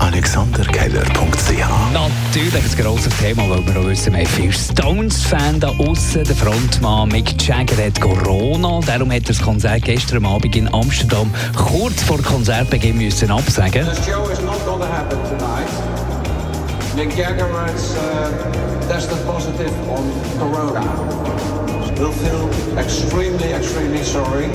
AlexanderKeller.ch Natürlich ein grosses Thema, weil wir auch wissen, wir haben viele Stones-Fans da aussen. Der Frontmann Mick Jagger hat Corona. Darum hat er das Konzert gestern Abend in Amsterdam kurz vor Konzertbeginn müssen absagen The show is not to happen tonight. Mick Jagger has uh, tested positive on corona. We'll feel extremely, extremely sorry.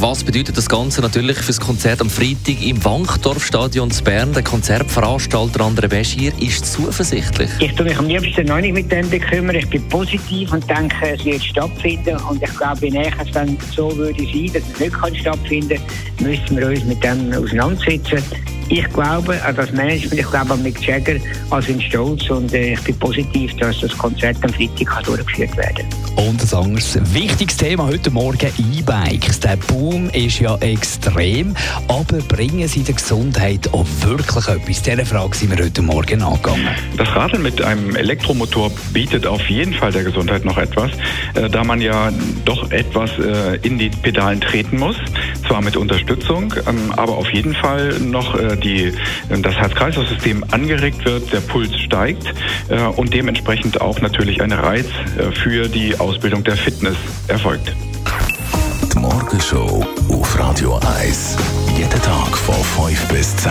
Was bedeutet das Ganze natürlich für das Konzert am Freitag im Wankdorfstadion in Bern? Der Konzertveranstalter André Beschir ist zuversichtlich. Ich tue mich am liebsten noch nicht mit dem bekümmern. Ich bin positiv und denke, es wird stattfinden. Und ich glaube, wenn es dann so würde sein, dass es nicht stattfinden kann, müssen wir uns mit dem auseinandersetzen. Ich glaube an das Management, ich glaube an Mick Jagger als in Stolz und äh, ich bin positiv, dass das Konzert am Freitag kann durchgeführt werden Und ein anderes wichtiges Thema heute Morgen, E-Bikes. Der Boom ist ja extrem, aber bringen sie der Gesundheit auch wirklich etwas? Dieser Frage sind wir heute Morgen angegangen. Das Radeln mit einem Elektromotor bietet auf jeden Fall der Gesundheit noch etwas, äh, da man ja doch etwas äh, in die Pedalen treten muss, zwar mit Unterstützung, ähm, aber auf jeden Fall noch äh, die, äh, das Herz-Kreislauf-System angeregt wird, der Puls steigt äh, und dementsprechend auch natürlich ein Reiz für die Ausbildung der Fitness erfolgt. Die Morgenshow auf Radio 1. Jeden Tag von 5 bis 10.